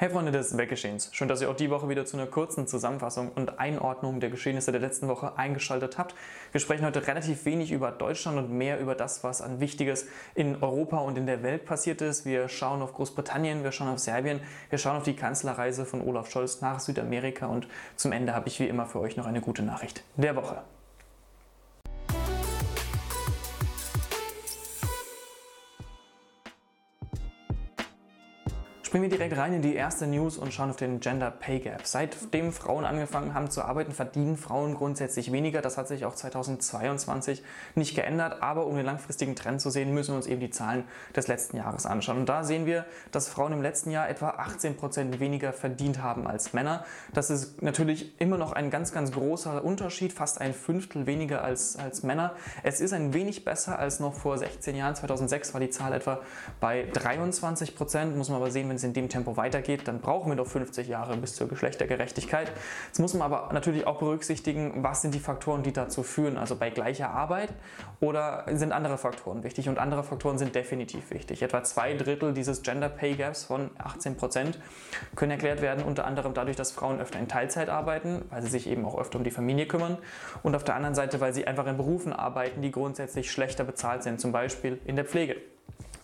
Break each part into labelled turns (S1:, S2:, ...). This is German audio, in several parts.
S1: Hey Freunde des Weggeschehens, schön, dass ihr auch die Woche wieder zu einer kurzen Zusammenfassung und Einordnung der Geschehnisse der letzten Woche eingeschaltet habt. Wir sprechen heute relativ wenig über Deutschland und mehr über das, was an Wichtiges in Europa und in der Welt passiert ist. Wir schauen auf Großbritannien, wir schauen auf Serbien, wir schauen auf die Kanzlerreise von Olaf Scholz nach Südamerika und zum Ende habe ich wie immer für euch noch eine gute Nachricht der Woche. Springen wir direkt rein in die erste News und schauen auf den Gender Pay Gap. Seitdem Frauen angefangen haben zu arbeiten, verdienen Frauen grundsätzlich weniger. Das hat sich auch 2022 nicht geändert. Aber um den langfristigen Trend zu sehen, müssen wir uns eben die Zahlen des letzten Jahres anschauen. Und da sehen wir, dass Frauen im letzten Jahr etwa 18 Prozent weniger verdient haben als Männer. Das ist natürlich immer noch ein ganz, ganz großer Unterschied, fast ein Fünftel weniger als, als Männer. Es ist ein wenig besser als noch vor 16 Jahren. 2006 war die Zahl etwa bei 23 Prozent. Muss man aber sehen, wenn es in dem Tempo weitergeht, dann brauchen wir noch 50 Jahre bis zur Geschlechtergerechtigkeit. Jetzt muss man aber natürlich auch berücksichtigen, was sind die Faktoren, die dazu führen. Also bei gleicher Arbeit oder sind andere Faktoren wichtig? Und andere Faktoren sind definitiv wichtig. Etwa zwei Drittel dieses Gender Pay Gaps von 18 Prozent können erklärt werden, unter anderem dadurch, dass Frauen öfter in Teilzeit arbeiten, weil sie sich eben auch öfter um die Familie kümmern. Und auf der anderen Seite, weil sie einfach in Berufen arbeiten, die grundsätzlich schlechter bezahlt sind, zum Beispiel in der Pflege.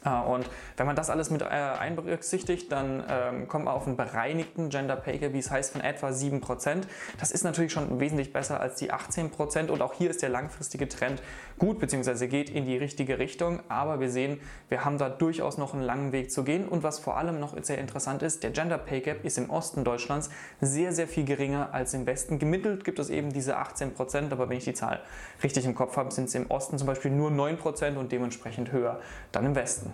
S1: Äh, und wenn man das alles mit äh, einberücksichtigt, dann ähm, kommt man auf einen bereinigten Gender Pay Gap, wie es heißt, von etwa 7%. Das ist natürlich schon wesentlich besser als die 18% und auch hier ist der langfristige Trend gut, beziehungsweise geht in die richtige Richtung. Aber wir sehen, wir haben da durchaus noch einen langen Weg zu gehen. Und was vor allem noch sehr interessant ist, der Gender Pay Gap ist im Osten Deutschlands sehr, sehr viel geringer als im Westen. Gemittelt gibt es eben diese 18%, aber wenn ich die Zahl richtig im Kopf habe, sind es im Osten zum Beispiel nur 9% und dementsprechend höher dann im Westen.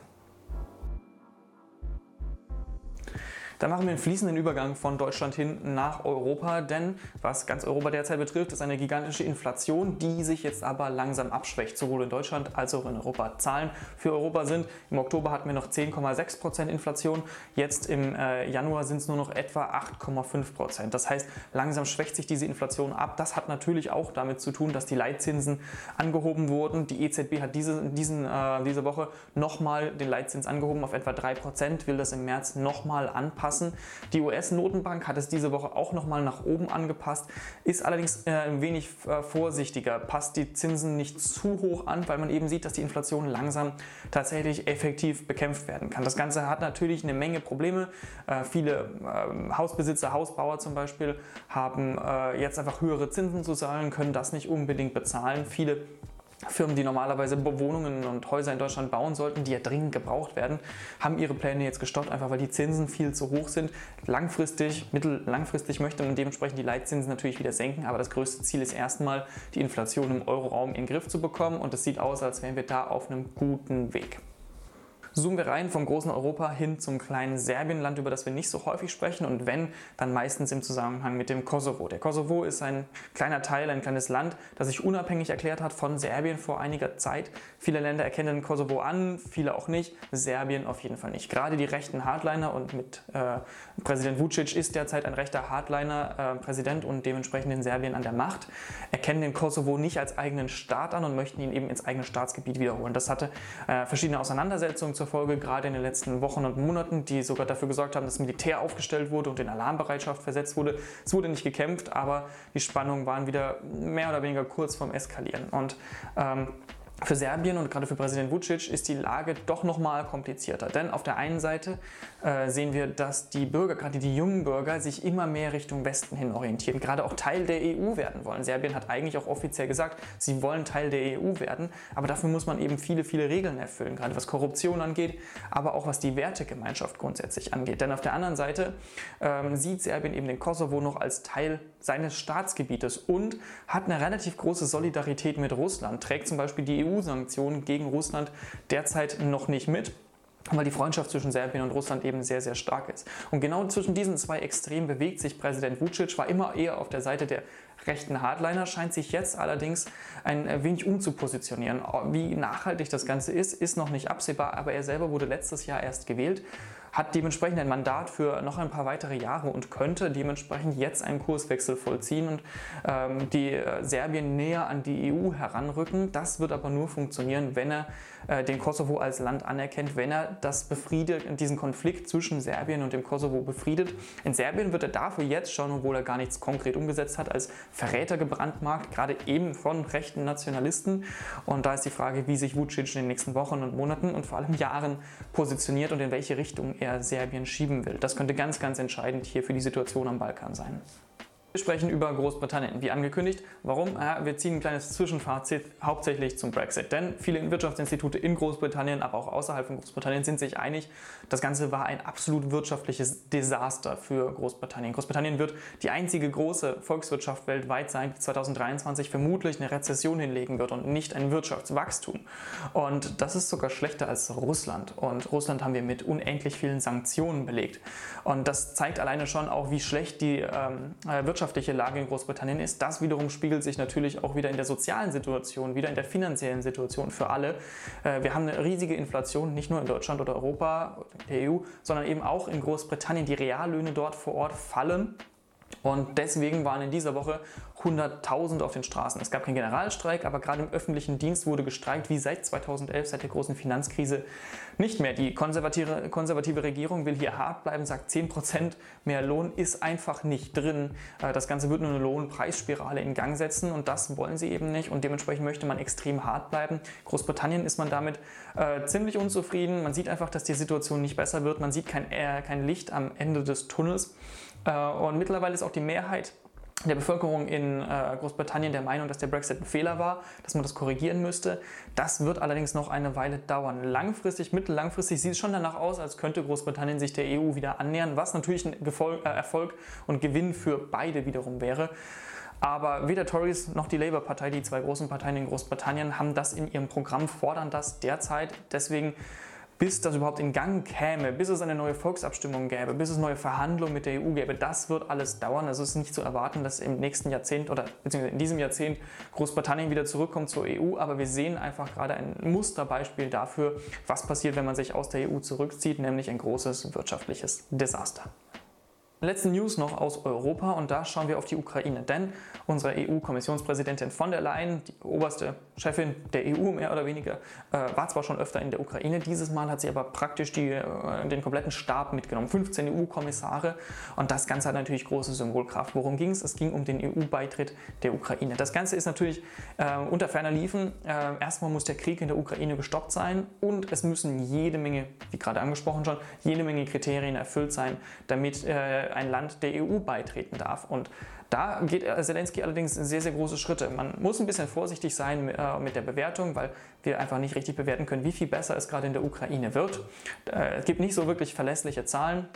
S1: Dann machen wir einen fließenden Übergang von Deutschland hin nach Europa, denn was ganz Europa derzeit betrifft, ist eine gigantische Inflation, die sich jetzt aber langsam abschwächt, sowohl in Deutschland als auch in Europa. Zahlen für Europa sind, im Oktober hatten wir noch 10,6% Inflation, jetzt im äh, Januar sind es nur noch etwa 8,5%. Das heißt, langsam schwächt sich diese Inflation ab. Das hat natürlich auch damit zu tun, dass die Leitzinsen angehoben wurden. Die EZB hat diese, diesen, äh, diese Woche nochmal den Leitzins angehoben auf etwa 3%, will das im März nochmal anpassen anpassen. Die US-Notenbank hat es diese Woche auch nochmal nach oben angepasst, ist allerdings äh, ein wenig äh, vorsichtiger, passt die Zinsen nicht zu hoch an, weil man eben sieht, dass die Inflation langsam tatsächlich effektiv bekämpft werden kann. Das Ganze hat natürlich eine Menge Probleme. Äh, viele ähm, Hausbesitzer, Hausbauer zum Beispiel, haben äh, jetzt einfach höhere Zinsen zu zahlen, können das nicht unbedingt bezahlen. Viele Firmen, die normalerweise Bewohnungen und Häuser in Deutschland bauen sollten, die ja dringend gebraucht werden, haben ihre Pläne jetzt gestoppt, einfach weil die Zinsen viel zu hoch sind. Langfristig, mittellangfristig möchte man dementsprechend die Leitzinsen natürlich wieder senken, aber das größte Ziel ist erstmal, die Inflation im Euroraum in den Griff zu bekommen und es sieht aus, als wären wir da auf einem guten Weg. Zoomen wir rein vom großen Europa hin zum kleinen Serbienland, über das wir nicht so häufig sprechen und wenn, dann meistens im Zusammenhang mit dem Kosovo. Der Kosovo ist ein kleiner Teil, ein kleines Land, das sich unabhängig erklärt hat von Serbien vor einiger Zeit. Viele Länder erkennen den Kosovo an, viele auch nicht, Serbien auf jeden Fall nicht. Gerade die rechten Hardliner und mit äh, Präsident Vucic ist derzeit ein rechter Hardliner äh, Präsident und dementsprechend in Serbien an der Macht, erkennen den Kosovo nicht als eigenen Staat an und möchten ihn eben ins eigene Staatsgebiet wiederholen. Das hatte äh, verschiedene Auseinandersetzungen zur Folge, gerade in den letzten Wochen und Monaten, die sogar dafür gesorgt haben, dass Militär aufgestellt wurde und in Alarmbereitschaft versetzt wurde. Es wurde nicht gekämpft, aber die Spannungen waren wieder mehr oder weniger kurz vorm Eskalieren. Und ähm, für Serbien und gerade für Präsident Vucic ist die Lage doch nochmal komplizierter. Denn auf der einen Seite äh, sehen wir, dass die Bürger, gerade die jungen Bürger, sich immer mehr Richtung Westen hin orientieren, gerade auch Teil der EU werden wollen. Serbien hat eigentlich auch offiziell gesagt, sie wollen Teil der EU werden, aber dafür muss man eben viele, viele Regeln erfüllen, gerade was Korruption angeht, aber auch was die Wertegemeinschaft grundsätzlich angeht. Denn auf der anderen Seite ähm, sieht Serbien eben den Kosovo noch als Teil seines Staatsgebietes und hat eine relativ große Solidarität mit Russland, trägt zum Beispiel die EU EU-Sanktionen gegen Russland derzeit noch nicht mit weil die Freundschaft zwischen Serbien und Russland eben sehr, sehr stark ist. Und genau zwischen diesen zwei Extremen bewegt sich Präsident Vucic, war immer eher auf der Seite der rechten Hardliner, scheint sich jetzt allerdings ein wenig umzupositionieren. Wie nachhaltig das Ganze ist, ist noch nicht absehbar, aber er selber wurde letztes Jahr erst gewählt hat dementsprechend ein Mandat für noch ein paar weitere Jahre und könnte dementsprechend jetzt einen Kurswechsel vollziehen und ähm, die äh, Serbien näher an die EU heranrücken. Das wird aber nur funktionieren, wenn er äh, den Kosovo als Land anerkennt, wenn er das befriedet, diesen Konflikt zwischen Serbien und dem Kosovo befriedet. In Serbien wird er dafür jetzt schon, obwohl er gar nichts konkret umgesetzt hat, als Verräter gebrandmarkt, gerade eben von rechten Nationalisten. Und da ist die Frage, wie sich Vucic in den nächsten Wochen und Monaten und vor allem Jahren positioniert und in welche Richtung er Serbien schieben will. Das könnte ganz, ganz entscheidend hier für die Situation am Balkan sein. Wir sprechen über Großbritannien, wie angekündigt. Warum? Wir ziehen ein kleines Zwischenfazit hauptsächlich zum Brexit. Denn viele Wirtschaftsinstitute in Großbritannien, aber auch außerhalb von Großbritannien sind sich einig, das Ganze war ein absolut wirtschaftliches Desaster für Großbritannien. Großbritannien wird die einzige große Volkswirtschaft weltweit sein, die 2023 vermutlich eine Rezession hinlegen wird und nicht ein Wirtschaftswachstum. Und das ist sogar schlechter als Russland. Und Russland haben wir mit unendlich vielen Sanktionen belegt. Und das zeigt alleine schon auch, wie schlecht die ähm, Wirtschaft wirtschaftliche Lage in Großbritannien ist. Das wiederum spiegelt sich natürlich auch wieder in der sozialen Situation, wieder in der finanziellen Situation für alle. Äh, wir haben eine riesige Inflation, nicht nur in Deutschland oder Europa, der EU, sondern eben auch in Großbritannien. Die Reallöhne dort vor Ort fallen und deswegen waren in dieser Woche 100.000 auf den Straßen. Es gab keinen Generalstreik, aber gerade im öffentlichen Dienst wurde gestreikt, wie seit 2011, seit der großen Finanzkrise nicht mehr. Die konservative, konservative Regierung will hier hart bleiben, sagt 10% mehr Lohn ist einfach nicht drin. Äh, das Ganze wird nur eine Lohnpreisspirale in Gang setzen und das wollen sie eben nicht und dementsprechend möchte man extrem hart bleiben. Großbritannien ist man damit äh, ziemlich unzufrieden. Man sieht einfach, dass die Situation nicht besser wird. Man sieht kein, äh, kein Licht am Ende des Tunnels. Äh, und mittlerweile ist auch die Mehrheit der Bevölkerung in äh, Großbritannien der Meinung, dass der Brexit ein Fehler war, dass man das korrigieren müsste. Das wird allerdings noch eine Weile dauern. Langfristig, mittellangfristig sieht es schon danach aus, als könnte Großbritannien sich der EU wieder annähern, was natürlich ein äh, Erfolg und Gewinn für beide wiederum wäre. Aber weder Tories noch die Labour-Partei, die zwei großen Parteien in Großbritannien, haben das in ihrem Programm, fordern das derzeit. Deswegen bis das überhaupt in Gang käme, bis es eine neue Volksabstimmung gäbe, bis es neue Verhandlungen mit der EU gäbe, das wird alles dauern. Also es ist nicht zu erwarten, dass im nächsten Jahrzehnt oder beziehungsweise in diesem Jahrzehnt Großbritannien wieder zurückkommt zur EU. Aber wir sehen einfach gerade ein Musterbeispiel dafür, was passiert, wenn man sich aus der EU zurückzieht, nämlich ein großes wirtschaftliches Desaster. Letzte News noch aus Europa und da schauen wir auf die Ukraine, denn unsere EU-Kommissionspräsidentin von der Leyen, die oberste Chefin der EU mehr oder weniger, äh, war zwar schon öfter in der Ukraine, dieses Mal hat sie aber praktisch die, äh, den kompletten Stab mitgenommen, 15 EU-Kommissare und das Ganze hat natürlich große Symbolkraft. Worum ging es? Es ging um den EU-Beitritt der Ukraine. Das Ganze ist natürlich äh, unter ferner Liefen. Äh, erstmal muss der Krieg in der Ukraine gestoppt sein und es müssen jede Menge, wie gerade angesprochen schon, jede Menge Kriterien erfüllt sein, damit äh, ein Land der EU beitreten darf. Und da geht Zelensky allerdings sehr, sehr große Schritte. Man muss ein bisschen vorsichtig sein äh, mit der Bewertung, weil wir einfach nicht richtig bewerten können, wie viel besser es gerade in der Ukraine wird. Äh, es gibt nicht so wirklich verlässliche Zahlen.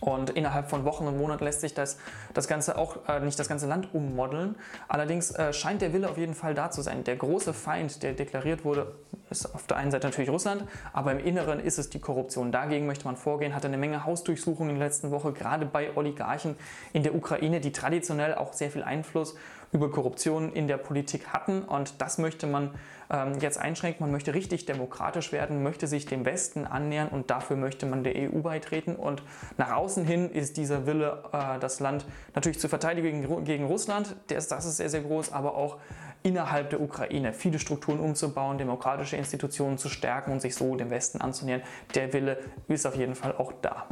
S1: Und innerhalb von Wochen und Monaten lässt sich das, das Ganze auch äh, nicht das ganze Land ummodeln. Allerdings äh, scheint der Wille auf jeden Fall da zu sein. Der große Feind, der deklariert wurde, ist auf der einen Seite natürlich Russland, aber im Inneren ist es die Korruption. Dagegen möchte man vorgehen, hatte eine Menge Hausdurchsuchungen in der letzten Woche, gerade bei Oligarchen in der Ukraine, die traditionell auch sehr viel Einfluss über Korruption in der Politik hatten. Und das möchte man ähm, jetzt einschränken. Man möchte richtig demokratisch werden, möchte sich dem Westen annähern und dafür möchte man der EU beitreten. Und nach außen hin ist dieser Wille, äh, das Land natürlich zu verteidigen gegen Russland, das ist sehr, sehr groß, aber auch innerhalb der Ukraine viele Strukturen umzubauen, demokratische Institutionen zu stärken und sich so dem Westen anzunähern. Der Wille ist auf jeden Fall auch da.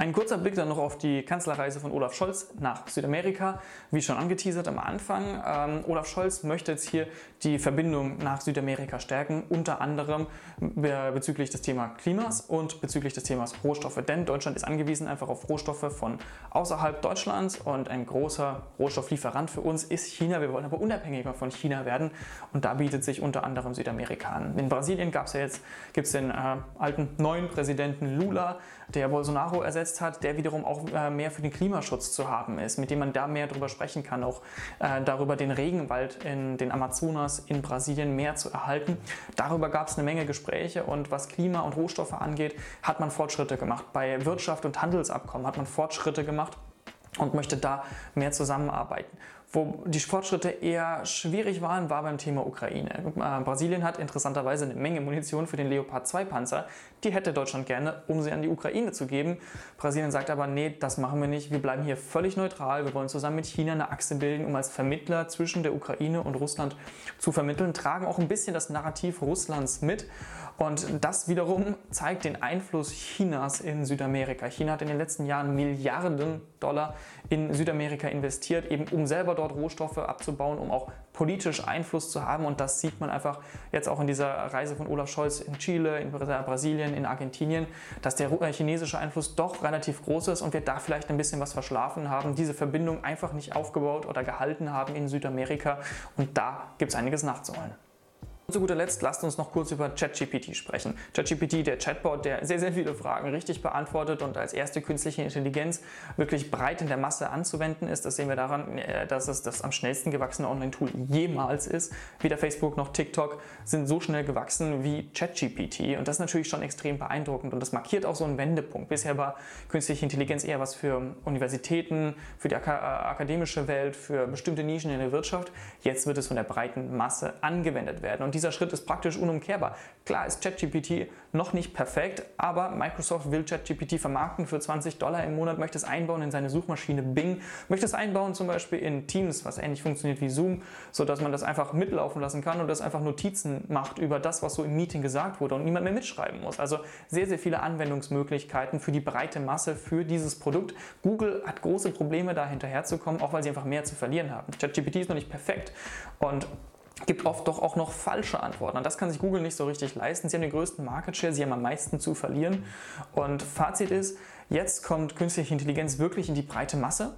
S1: Ein kurzer Blick dann noch auf die Kanzlerreise von Olaf Scholz nach Südamerika. Wie schon angeteasert am Anfang, ähm, Olaf Scholz möchte jetzt hier die Verbindung nach Südamerika stärken, unter anderem bezüglich des Themas Klimas und bezüglich des Themas Rohstoffe. Denn Deutschland ist angewiesen einfach auf Rohstoffe von außerhalb Deutschlands und ein großer Rohstofflieferant für uns ist China. Wir wollen aber unabhängiger von China werden und da bietet sich unter anderem Südamerika an. In Brasilien gab es ja jetzt gibt's den äh, alten neuen Präsidenten Lula, der Bolsonaro ersetzt hat, der wiederum auch äh, mehr für den Klimaschutz zu haben ist, mit dem man da mehr darüber sprechen kann, auch äh, darüber den Regenwald in den Amazonas in Brasilien mehr zu erhalten. Darüber gab es eine Menge Gespräche und was Klima und Rohstoffe angeht, hat man Fortschritte gemacht. Bei Wirtschaft und Handelsabkommen hat man Fortschritte gemacht und möchte da mehr zusammenarbeiten. Wo die Fortschritte eher schwierig waren, war beim Thema Ukraine. Äh, Brasilien hat interessanterweise eine Menge Munition für den Leopard 2 Panzer. Die hätte Deutschland gerne, um sie an die Ukraine zu geben. Brasilien sagt aber, nee, das machen wir nicht. Wir bleiben hier völlig neutral. Wir wollen zusammen mit China eine Achse bilden, um als Vermittler zwischen der Ukraine und Russland zu vermitteln, tragen auch ein bisschen das Narrativ Russlands mit. Und das wiederum zeigt den Einfluss Chinas in Südamerika. China hat in den letzten Jahren Milliarden Dollar in Südamerika investiert, eben um selber dort Rohstoffe abzubauen, um auch politisch Einfluss zu haben. Und das sieht man einfach jetzt auch in dieser Reise von Olaf Scholz in Chile, in Brasilien, in Argentinien, dass der chinesische Einfluss doch relativ groß ist und wir da vielleicht ein bisschen was verschlafen haben, diese Verbindung einfach nicht aufgebaut oder gehalten haben in Südamerika. Und da gibt es einiges nachzuholen. Und zu guter Letzt lasst uns noch kurz über ChatGPT sprechen. ChatGPT, der Chatbot, der sehr, sehr viele Fragen richtig beantwortet und als erste künstliche Intelligenz wirklich breit in der Masse anzuwenden ist. Das sehen wir daran, äh, dass es das am schnellsten gewachsene Online-Tool jemals ist. Weder Facebook noch TikTok sind so schnell gewachsen wie ChatGPT und das ist natürlich schon extrem beeindruckend und das markiert auch so einen Wendepunkt. Bisher war künstliche Intelligenz eher was für Universitäten, für die äh, akademische Welt, für bestimmte Nischen in der Wirtschaft. Jetzt wird es von der breiten Masse angewendet werden und dieser Schritt ist praktisch unumkehrbar. Klar ist ChatGPT noch nicht perfekt, aber Microsoft will ChatGPT vermarkten für 20 Dollar im Monat, möchte es einbauen in seine Suchmaschine Bing, möchte es einbauen zum Beispiel in Teams, was ähnlich funktioniert wie Zoom, sodass man das einfach mitlaufen lassen kann und das einfach Notizen macht über das, was so im Meeting gesagt wurde und niemand mehr mitschreiben muss. Also sehr, sehr viele Anwendungsmöglichkeiten für die breite Masse für dieses Produkt. Google hat große Probleme, da hinterherzukommen, auch weil sie einfach mehr zu verlieren haben. ChatGPT ist noch nicht perfekt und gibt oft doch auch noch falsche Antworten. Und das kann sich Google nicht so richtig leisten. Sie haben den größten Market Share, sie haben am meisten zu verlieren. Und Fazit ist, jetzt kommt künstliche Intelligenz wirklich in die breite Masse.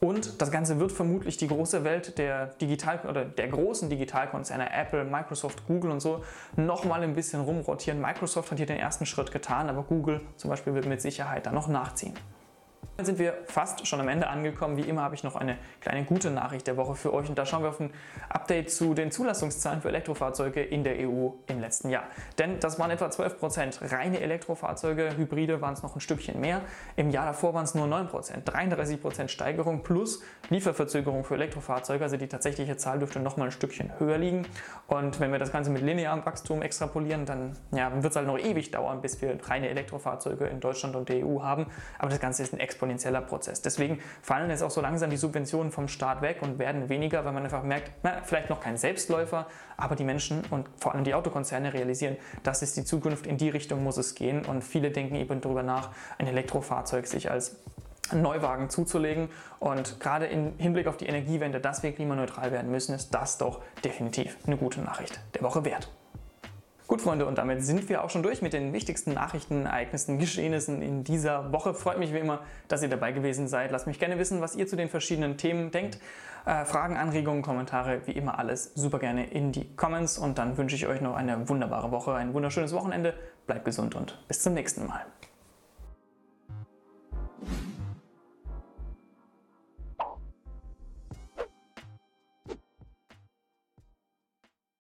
S1: Und das Ganze wird vermutlich die große Welt der Digital oder der großen Digitalkonzerne Apple, Microsoft, Google und so nochmal ein bisschen rumrotieren. Microsoft hat hier den ersten Schritt getan, aber Google zum Beispiel wird mit Sicherheit da noch nachziehen. Dann sind wir fast schon am Ende angekommen. Wie immer habe ich noch eine kleine gute Nachricht der Woche für euch und da schauen wir auf ein Update zu den Zulassungszahlen für Elektrofahrzeuge in der EU im letzten Jahr. Denn das waren etwa 12 Prozent reine Elektrofahrzeuge, Hybride waren es noch ein Stückchen mehr. Im Jahr davor waren es nur 9%, Prozent, 33 Prozent Steigerung plus Lieferverzögerung für Elektrofahrzeuge. Also die tatsächliche Zahl dürfte noch mal ein Stückchen höher liegen. Und wenn wir das Ganze mit linearem Wachstum extrapolieren, dann ja, wird es halt noch ewig dauern, bis wir reine Elektrofahrzeuge in Deutschland und der EU haben. Aber das Ganze ist ein exponentieller exponentieller Prozess. Deswegen fallen jetzt auch so langsam die Subventionen vom Staat weg und werden weniger, weil man einfach merkt, na, vielleicht noch kein Selbstläufer, aber die Menschen und vor allem die Autokonzerne realisieren, das ist die Zukunft, in die Richtung muss es gehen und viele denken eben darüber nach, ein Elektrofahrzeug sich als Neuwagen zuzulegen. Und gerade im Hinblick auf die Energiewende, dass wir klimaneutral werden müssen, ist das doch definitiv eine gute Nachricht der Woche wert. Gut, Freunde, und damit sind wir auch schon durch mit den wichtigsten Nachrichten, Ereignissen, Geschehnissen in dieser Woche. Freut mich wie immer, dass ihr dabei gewesen seid. Lasst mich gerne wissen, was ihr zu den verschiedenen Themen denkt. Äh, Fragen, Anregungen, Kommentare, wie immer alles super gerne in die Comments. Und dann wünsche ich euch noch eine wunderbare Woche, ein wunderschönes Wochenende. Bleibt gesund und bis zum nächsten Mal.